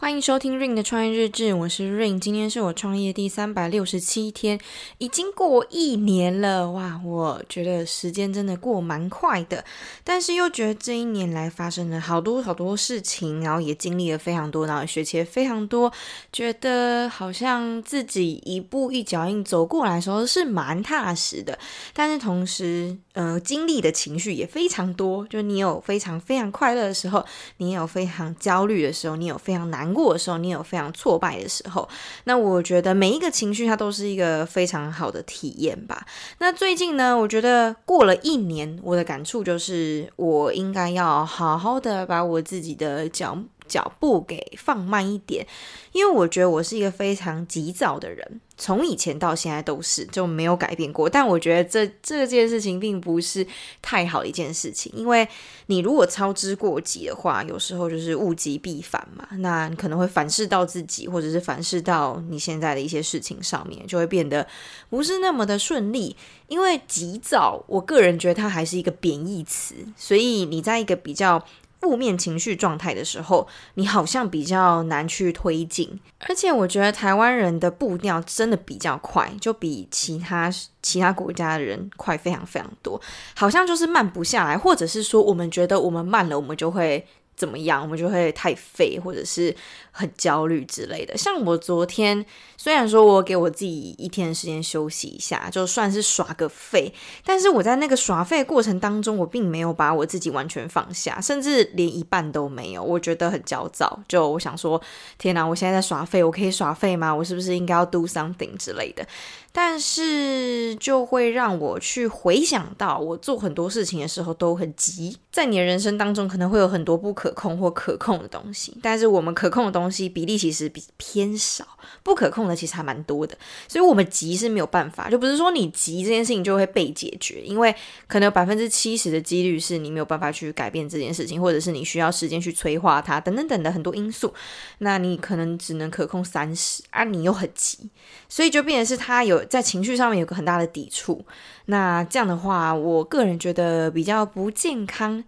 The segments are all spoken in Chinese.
欢迎收听 Ring 的创业日志，我是 Ring，今天是我创业第三百六十七天，已经过一年了，哇，我觉得时间真的过蛮快的，但是又觉得这一年来发生了好多好多事情，然后也经历了非常多，然后学习了非常多，觉得好像自己一步一脚印走过来的时候是蛮踏实的，但是同时，呃，经历的情绪也非常多，就你有非常非常快乐的时候，你也有非常焦虑的时候，你有非常难过的时候，你有非常挫败的时候，那我觉得每一个情绪它都是一个非常好的体验吧。那最近呢，我觉得过了一年，我的感触就是，我应该要好好的把我自己的脚脚步给放慢一点，因为我觉得我是一个非常急躁的人。从以前到现在都是就没有改变过，但我觉得这这件事情并不是太好的一件事情，因为你如果操之过急的话，有时候就是物极必反嘛，那你可能会反噬到自己，或者是反噬到你现在的一些事情上面，就会变得不是那么的顺利。因为急躁，我个人觉得它还是一个贬义词，所以你在一个比较。负面情绪状态的时候，你好像比较难去推进，而且我觉得台湾人的步调真的比较快，就比其他其他国家的人快非常非常多，好像就是慢不下来，或者是说我们觉得我们慢了，我们就会。怎么样，我们就会太废，或者是很焦虑之类的。像我昨天，虽然说我给我自己一天的时间休息一下，就算是耍个废，但是我在那个耍废过程当中，我并没有把我自己完全放下，甚至连一半都没有。我觉得很焦躁，就我想说，天哪，我现在在耍废，我可以耍废吗？我是不是应该要 do something 之类的？但是就会让我去回想到，我做很多事情的时候都很急。在你的人生当中，可能会有很多不可控或可控的东西，但是我们可控的东西比例其实比偏少，不可控的其实还蛮多的。所以，我们急是没有办法，就不是说你急这件事情就会被解决，因为可能有百分之七十的几率是你没有办法去改变这件事情，或者是你需要时间去催化它，等等等的很多因素。那你可能只能可控三十，而你又很急，所以就变成是它有。在情绪上面有个很大的抵触，那这样的话，我个人觉得比较不健康。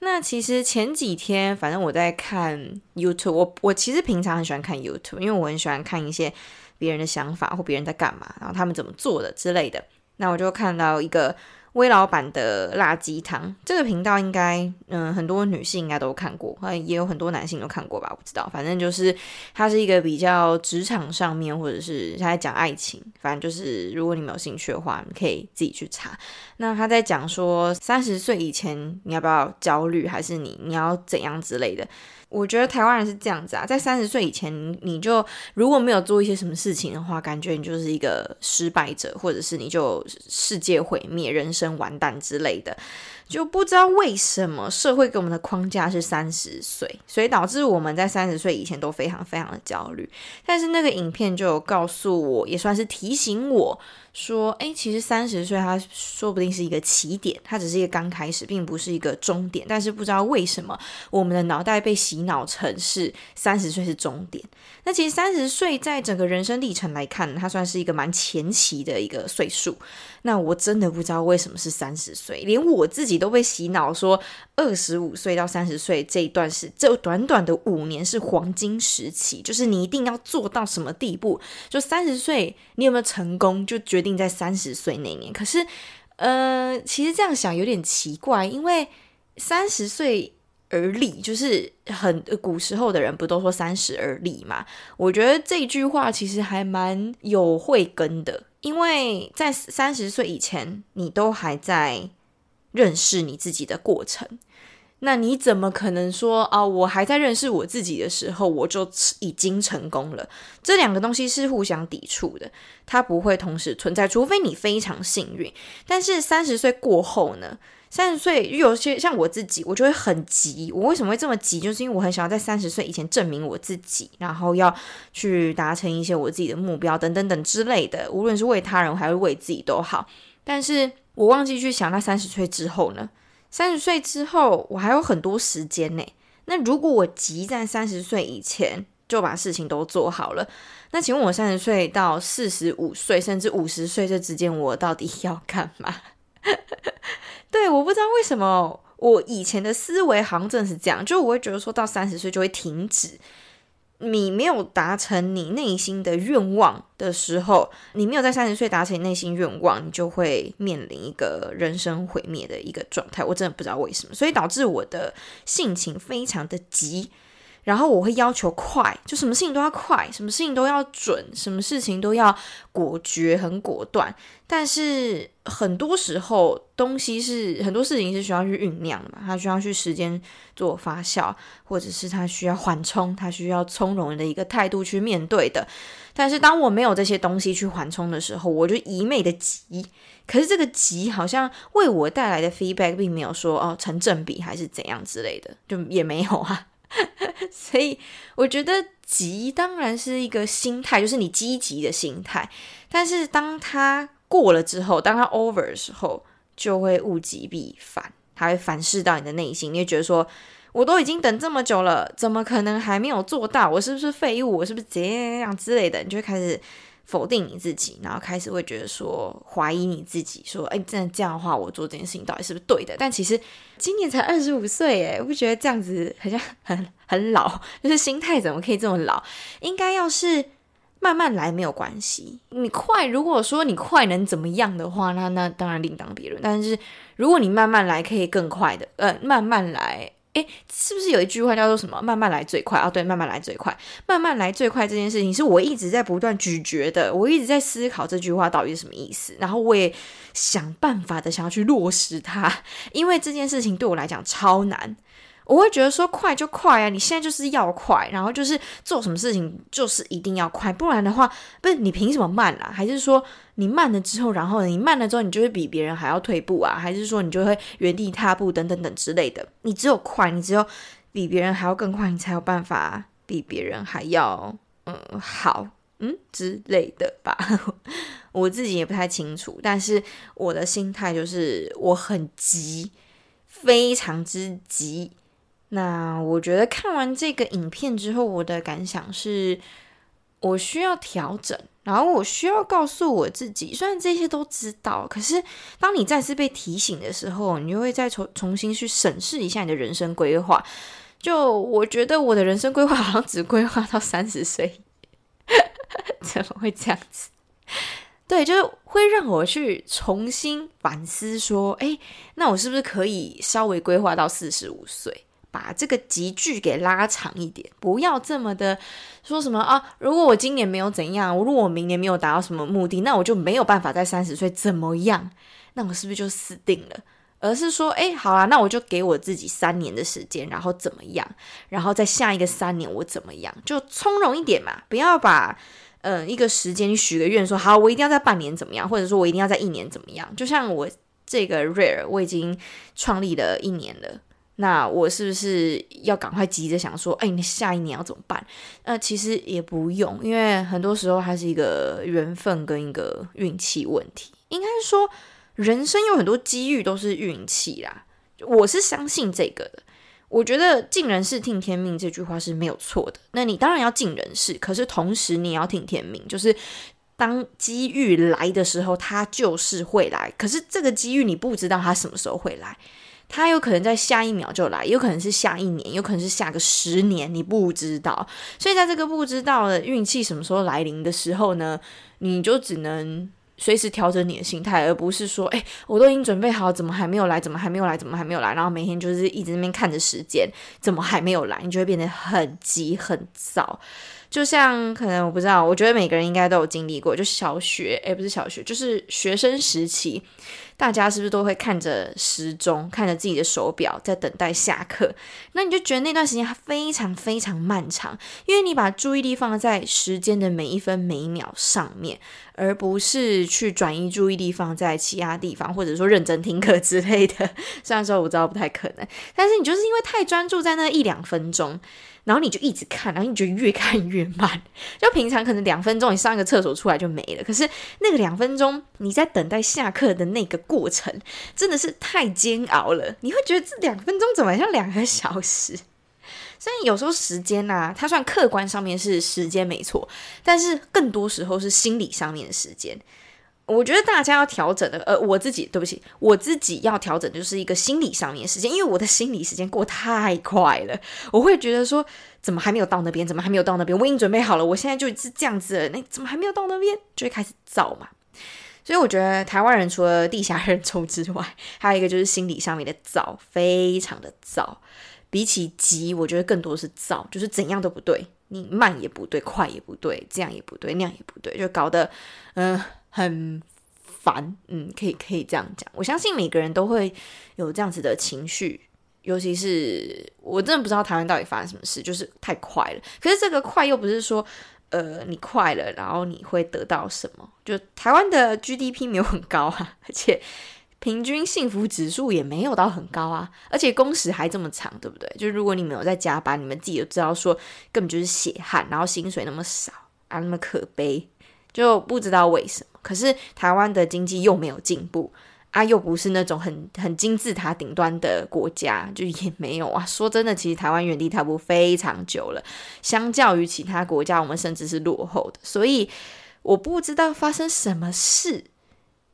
那其实前几天，反正我在看 YouTube，我我其实平常很喜欢看 YouTube，因为我很喜欢看一些别人的想法或别人在干嘛，然后他们怎么做的之类的。那我就看到一个。威老板的辣鸡汤这个频道应该，嗯，很多女性应该都看过，也有很多男性都看过吧？我不知道，反正就是它是一个比较职场上面，或者是他在讲爱情，反正就是如果你没有兴趣的话，你可以自己去查。那他在讲说，三十岁以前你要不要焦虑，还是你你要怎样之类的。我觉得台湾人是这样子啊，在三十岁以前，你就如果没有做一些什么事情的话，感觉你就是一个失败者，或者是你就世界毁灭、人生完蛋之类的。就不知道为什么社会给我们的框架是三十岁，所以导致我们在三十岁以前都非常非常的焦虑。但是那个影片就有告诉我，也算是提醒我说，诶，其实三十岁它说不定是一个起点，它只是一个刚开始，并不是一个终点。但是不知道为什么我们的脑袋被洗脑成是三十岁是终点。那其实三十岁在整个人生历程来看，它算是一个蛮前期的一个岁数。那我真的不知道为什么是三十岁，连我自己都被洗脑说，二十五岁到三十岁这一段是这短短的五年是黄金时期，就是你一定要做到什么地步，就三十岁你有没有成功，就决定在三十岁那年。可是，呃，其实这样想有点奇怪，因为三十岁而立，就是很古时候的人不都说三十而立嘛？我觉得这句话其实还蛮有慧根的。因为在三十岁以前，你都还在认识你自己的过程，那你怎么可能说啊？我还在认识我自己的时候，我就已经成功了？这两个东西是互相抵触的，它不会同时存在，除非你非常幸运。但是三十岁过后呢？三十岁有些像我自己，我就会很急。我为什么会这么急？就是因为我很想要在三十岁以前证明我自己，然后要去达成一些我自己的目标等等等之类的。无论是为他人还是为自己都好。但是我忘记去想，那三十岁之后呢？三十岁之后我还有很多时间呢。那如果我急在三十岁以前就把事情都做好了，那请问我三十岁到四十五岁甚至五十岁这之间，我到底要干嘛？对，我不知道为什么我以前的思维好像真的是这样，就我会觉得说到三十岁就会停止，你没有达成你内心的愿望的时候，你没有在三十岁达成你内心愿望，你就会面临一个人生毁灭的一个状态。我真的不知道为什么，所以导致我的性情非常的急。然后我会要求快，就什么事情都要快，什么事情都要准，什么事情都要果决、很果断。但是很多时候，东西是很多事情是需要去酝酿的嘛，它需要去时间做发酵，或者是它需要缓冲，它需要从容的一个态度去面对的。但是当我没有这些东西去缓冲的时候，我就一味的急。可是这个急好像为我带来的 feedback 并没有说哦成正比还是怎样之类的，就也没有啊。所以我觉得急当然是一个心态，就是你积极的心态。但是当它过了之后，当它 over 的时候，就会物极必反，它会反噬到你的内心。你会觉得说，我都已经等这么久了，怎么可能还没有做到？我是不是废物？我是不是这样之类的？你就会开始。否定你自己，然后开始会觉得说怀疑你自己，说哎，真的这样的话，我做这件事情到底是不是对的？但其实今年才二十五岁，哎，我不觉得这样子好像很很老，就是心态怎么可以这么老？应该要是慢慢来没有关系。你快，如果说你快能怎么样的话，那那当然另当别论。但是如果你慢慢来可以更快的，呃，慢慢来。诶，是不是有一句话叫做什么“慢慢来最快”啊？对，慢慢来最快，慢慢来最快这件事情是我一直在不断咀嚼的，我一直在思考这句话到底是什么意思，然后我也想办法的想要去落实它，因为这件事情对我来讲超难。我会觉得说快就快啊！你现在就是要快，然后就是做什么事情就是一定要快，不然的话，不是你凭什么慢啊？还是说你慢了之后，然后你慢了之后，你就会比别人还要退步啊？还是说你就会原地踏步等等等之类的？你只有快，你只有比别人还要更快，你才有办法比别人还要嗯好嗯之类的吧？我自己也不太清楚，但是我的心态就是我很急，非常之急。那我觉得看完这个影片之后，我的感想是，我需要调整，然后我需要告诉我自己，虽然这些都知道，可是当你再次被提醒的时候，你就会再重重新去审视一下你的人生规划。就我觉得我的人生规划好像只规划到三十岁，怎么会这样子？对，就是会让我去重新反思，说，诶，那我是不是可以稍微规划到四十五岁？把这个集聚给拉长一点，不要这么的说什么啊！如果我今年没有怎样，如果我明年没有达到什么目的，那我就没有办法在三十岁怎么样？那我是不是就死定了？而是说，哎，好啦，那我就给我自己三年的时间，然后怎么样？然后在下一个三年我怎么样？就从容一点嘛，不要把嗯、一个时间许个愿说好，我一定要在半年怎么样，或者说我一定要在一年怎么样？就像我这个 Rare，我已经创立了一年了。那我是不是要赶快急着想说，哎，你下一年要怎么办？呃，其实也不用，因为很多时候还是一个缘分跟一个运气问题。应该说，人生有很多机遇都是运气啦。我是相信这个的。我觉得尽人事听天命这句话是没有错的。那你当然要尽人事，可是同时你也要听天命，就是当机遇来的时候，它就是会来。可是这个机遇你不知道它什么时候会来。它有可能在下一秒就来，有可能是下一年，有可能是下个十年，你不知道。所以在这个不知道的运气什么时候来临的时候呢，你就只能随时调整你的心态，而不是说，哎，我都已经准备好，怎么还没有来？怎么还没有来？怎么还没有来？然后每天就是一直那边看着时间，怎么还没有来？你就会变得很急很躁。就像可能我不知道，我觉得每个人应该都有经历过，就小学，诶，不是小学，就是学生时期。大家是不是都会看着时钟，看着自己的手表，在等待下课？那你就觉得那段时间它非常非常漫长，因为你把注意力放在时间的每一分每一秒上面，而不是去转移注意力放在其他地方，或者说认真听课之类的。虽然说我知道不太可能，但是你就是因为太专注在那一两分钟。然后你就一直看，然后你就越看越慢。就平常可能两分钟你上一个厕所出来就没了，可是那个两分钟你在等待下课的那个过程真的是太煎熬了。你会觉得这两分钟怎么像两个小时？所以有时候时间呐、啊，它算客观上面是时间没错，但是更多时候是心理上面的时间。我觉得大家要调整的，呃，我自己对不起，我自己要调整就是一个心理上面的时间，因为我的心理时间过太快了，我会觉得说，怎么还没有到那边？怎么还没有到那边？我已经准备好了，我现在就是这样子了，那怎么还没有到那边？就会开始躁嘛。所以我觉得台湾人除了地下人稠之外，还有一个就是心理上面的躁，非常的躁。比起急，我觉得更多是躁，就是怎样都不对，你慢也不对，快也不对，这样也不对，那样也不对，就搞得嗯。很烦，嗯，可以可以这样讲。我相信每个人都会有这样子的情绪，尤其是我真的不知道台湾到底发生什么事，就是太快了。可是这个快又不是说，呃，你快了，然后你会得到什么？就台湾的 GDP 没有很高啊，而且平均幸福指数也没有到很高啊，而且工时还这么长，对不对？就如果你没有在加班，你们自己都知道说，根本就是血汗，然后薪水那么少啊，那么可悲。就不知道为什么，可是台湾的经济又没有进步啊，又不是那种很很金字塔顶端的国家，就也没有啊。说真的，其实台湾原地踏步非常久了，相较于其他国家，我们甚至是落后的。所以我不知道发生什么事。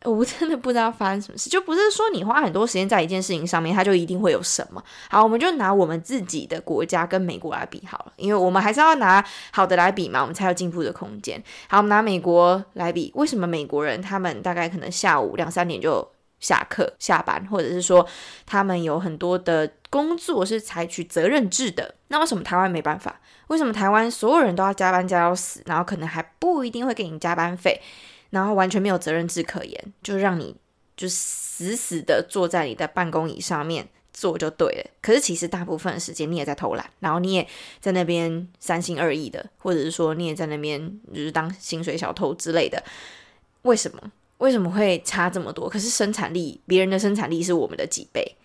我真的不知道发生什么事，就不是说你花很多时间在一件事情上面，它就一定会有什么。好，我们就拿我们自己的国家跟美国来比好了，因为我们还是要拿好的来比嘛，我们才有进步的空间。好，我们拿美国来比，为什么美国人他们大概可能下午两三点就下课下班，或者是说他们有很多的工作是采取责任制的？那为什么台湾没办法？为什么台湾所有人都要加班加到死，然后可能还不一定会给你加班费？然后完全没有责任制可言，就让你就死死的坐在你的办公椅上面做就对了。可是其实大部分的时间你也在偷懒，然后你也在那边三心二意的，或者是说你也在那边就是当薪水小偷之类的。为什么？为什么会差这么多？可是生产力，别人的生产力是我们的几倍。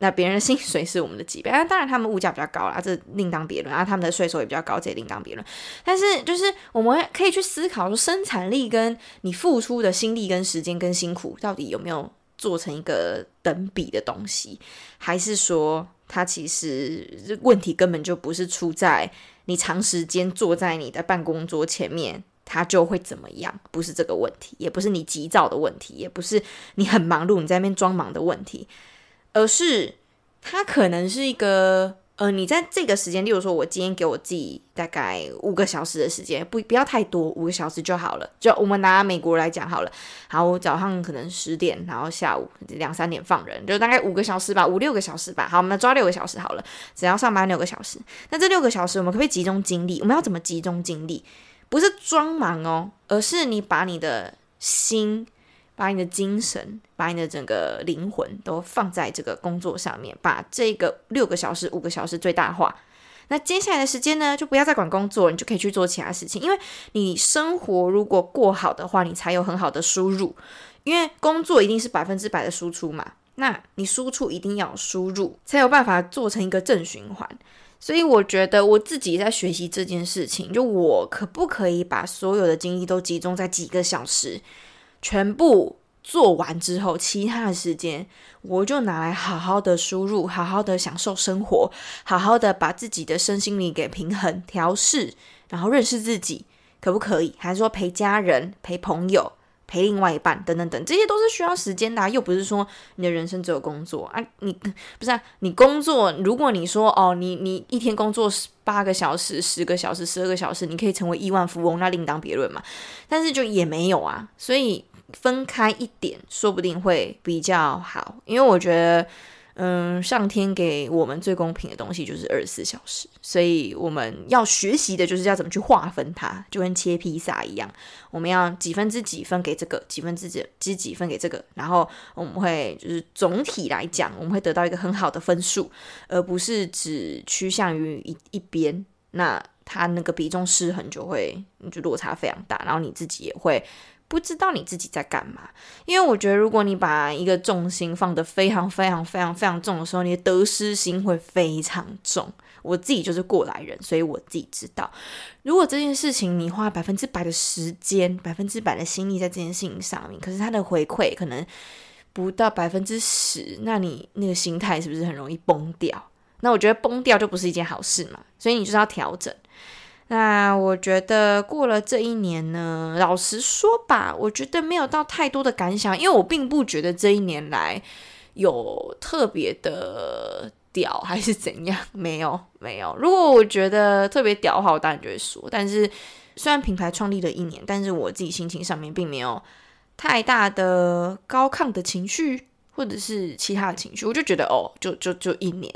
那别人的薪水是我们的几倍 啊？当然，他们物价比较高啦，这另当别论啊。他们的税收也比较高，这也另当别论。但是，就是我们可以去思考说，生产力跟你付出的心力、跟时间、跟辛苦，到底有没有做成一个等比的东西？还是说，它其实问题根本就不是出在你长时间坐在你的办公桌前面，他就会怎么样？不是这个问题，也不是你急躁的问题，也不是你很忙碌，你在那边装忙的问题。而是，他可能是一个，呃，你在这个时间，例如说，我今天给我自己大概五个小时的时间，不不要太多，五个小时就好了。就我们拿美国来讲好了，好，我早上可能十点，然后下午两三点放人，就大概五个小时吧，五六个小时吧。好，我们抓六个小时好了，只要上班六个小时。那这六个小时，我们可不可以集中精力？我们要怎么集中精力？不是装忙哦，而是你把你的心。把你的精神，把你的整个灵魂都放在这个工作上面，把这个六个小时、五个小时最大化。那接下来的时间呢，就不要再管工作，你就可以去做其他事情。因为你生活如果过好的话，你才有很好的输入。因为工作一定是百分之百的输出嘛，那你输出一定要输入，才有办法做成一个正循环。所以我觉得我自己在学习这件事情，就我可不可以把所有的精力都集中在几个小时？全部做完之后，其他的时间我就拿来好好的输入，好好的享受生活，好好的把自己的身心灵给平衡调试，然后认识自己，可不可以？还是说陪家人、陪朋友、陪另外一半等等等，这些都是需要时间的，又不是说你的人生只有工作啊。你不是啊？你工作，如果你说哦，你你一天工作十八个小时、十个小时、十二个小时，你可以成为亿万富翁，那另当别论嘛。但是就也没有啊，所以。分开一点，说不定会比较好，因为我觉得，嗯，上天给我们最公平的东西就是二十四小时，所以我们要学习的就是要怎么去划分它，就跟切披萨一样，我们要几分之几分给这个，几分之几之几分给这个，然后我们会就是总体来讲，我们会得到一个很好的分数，而不是只趋向于一一边，那它那个比重失衡就会就落差非常大，然后你自己也会。不知道你自己在干嘛，因为我觉得，如果你把一个重心放得非常非常非常非常重的时候，你的得失心会非常重。我自己就是过来人，所以我自己知道，如果这件事情你花百分之百的时间、百分之百的心力在这件事情上面，可是它的回馈可能不到百分之十，那你那个心态是不是很容易崩掉？那我觉得崩掉就不是一件好事嘛，所以你就是要调整。那我觉得过了这一年呢，老实说吧，我觉得没有到太多的感想，因为我并不觉得这一年来有特别的屌还是怎样，没有没有。如果我觉得特别屌的话，我当然就会说。但是虽然品牌创立了一年，但是我自己心情上面并没有太大的高亢的情绪，或者是其他的情绪，我就觉得哦，就就就一年，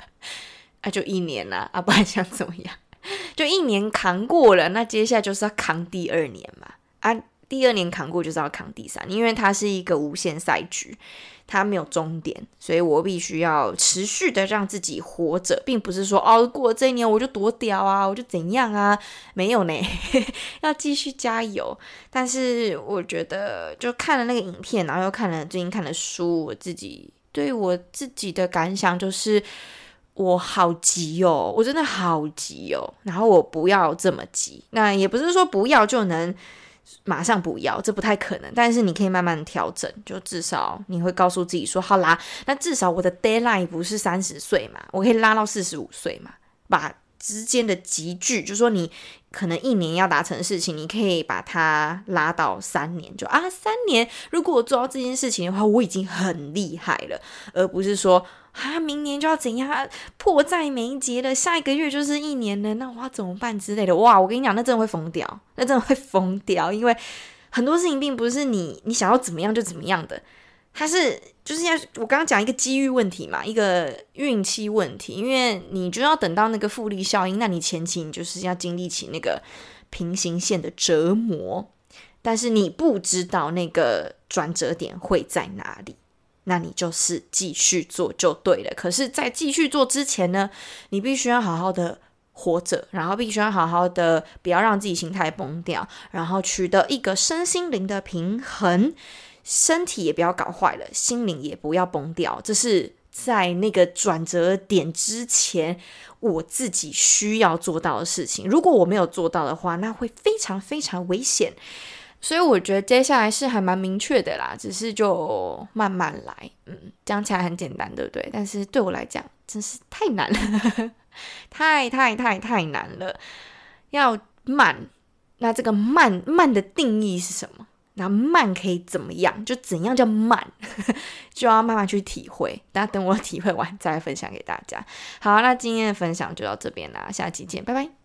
啊，就一年啦，啊，不然想怎么样？就一年扛过了，那接下来就是要扛第二年嘛。啊，第二年扛过就是要扛第三，因为它是一个无限赛局，它没有终点，所以我必须要持续的让自己活着，并不是说哦，过这一年我就多屌啊，我就怎样啊，没有呢，要继续加油。但是我觉得，就看了那个影片，然后又看了最近看了书，我自己对我自己的感想就是。我好急哦，我真的好急哦。然后我不要这么急，那也不是说不要就能马上不要，这不太可能。但是你可以慢慢调整，就至少你会告诉自己说：好啦，那至少我的 deadline 不是三十岁嘛，我可以拉到四十五岁嘛，把之间的级距，就说你可能一年要达成的事情，你可以把它拉到三年，就啊，三年，如果我做到这件事情的话，我已经很厉害了，而不是说。啊，明年就要怎样？迫在眉睫了，下一个月就是一年了，那我要怎么办之类的？哇，我跟你讲，那真的会疯掉，那真的会疯掉，因为很多事情并不是你你想要怎么样就怎么样的，它是就是要我刚刚讲一个机遇问题嘛，一个运气问题，因为你就要等到那个复利效应，那你前期你就是要经历起那个平行线的折磨，但是你不知道那个转折点会在哪里。那你就是继续做就对了。可是，在继续做之前呢，你必须要好好的活着，然后必须要好好的，不要让自己心态崩掉，然后取得一个身心灵的平衡，身体也不要搞坏了，心灵也不要崩掉。这是在那个转折点之前，我自己需要做到的事情。如果我没有做到的话，那会非常非常危险。所以我觉得接下来是还蛮明确的啦，只是就慢慢来。嗯，讲起来很简单，对不对？但是对我来讲，真是太难了，太太太太难了。要慢，那这个慢慢的定义是什么？那慢可以怎么样？就怎样叫慢，就要慢慢去体会。那等我体会完再分享给大家。好，那今天的分享就到这边啦，下期见，拜拜。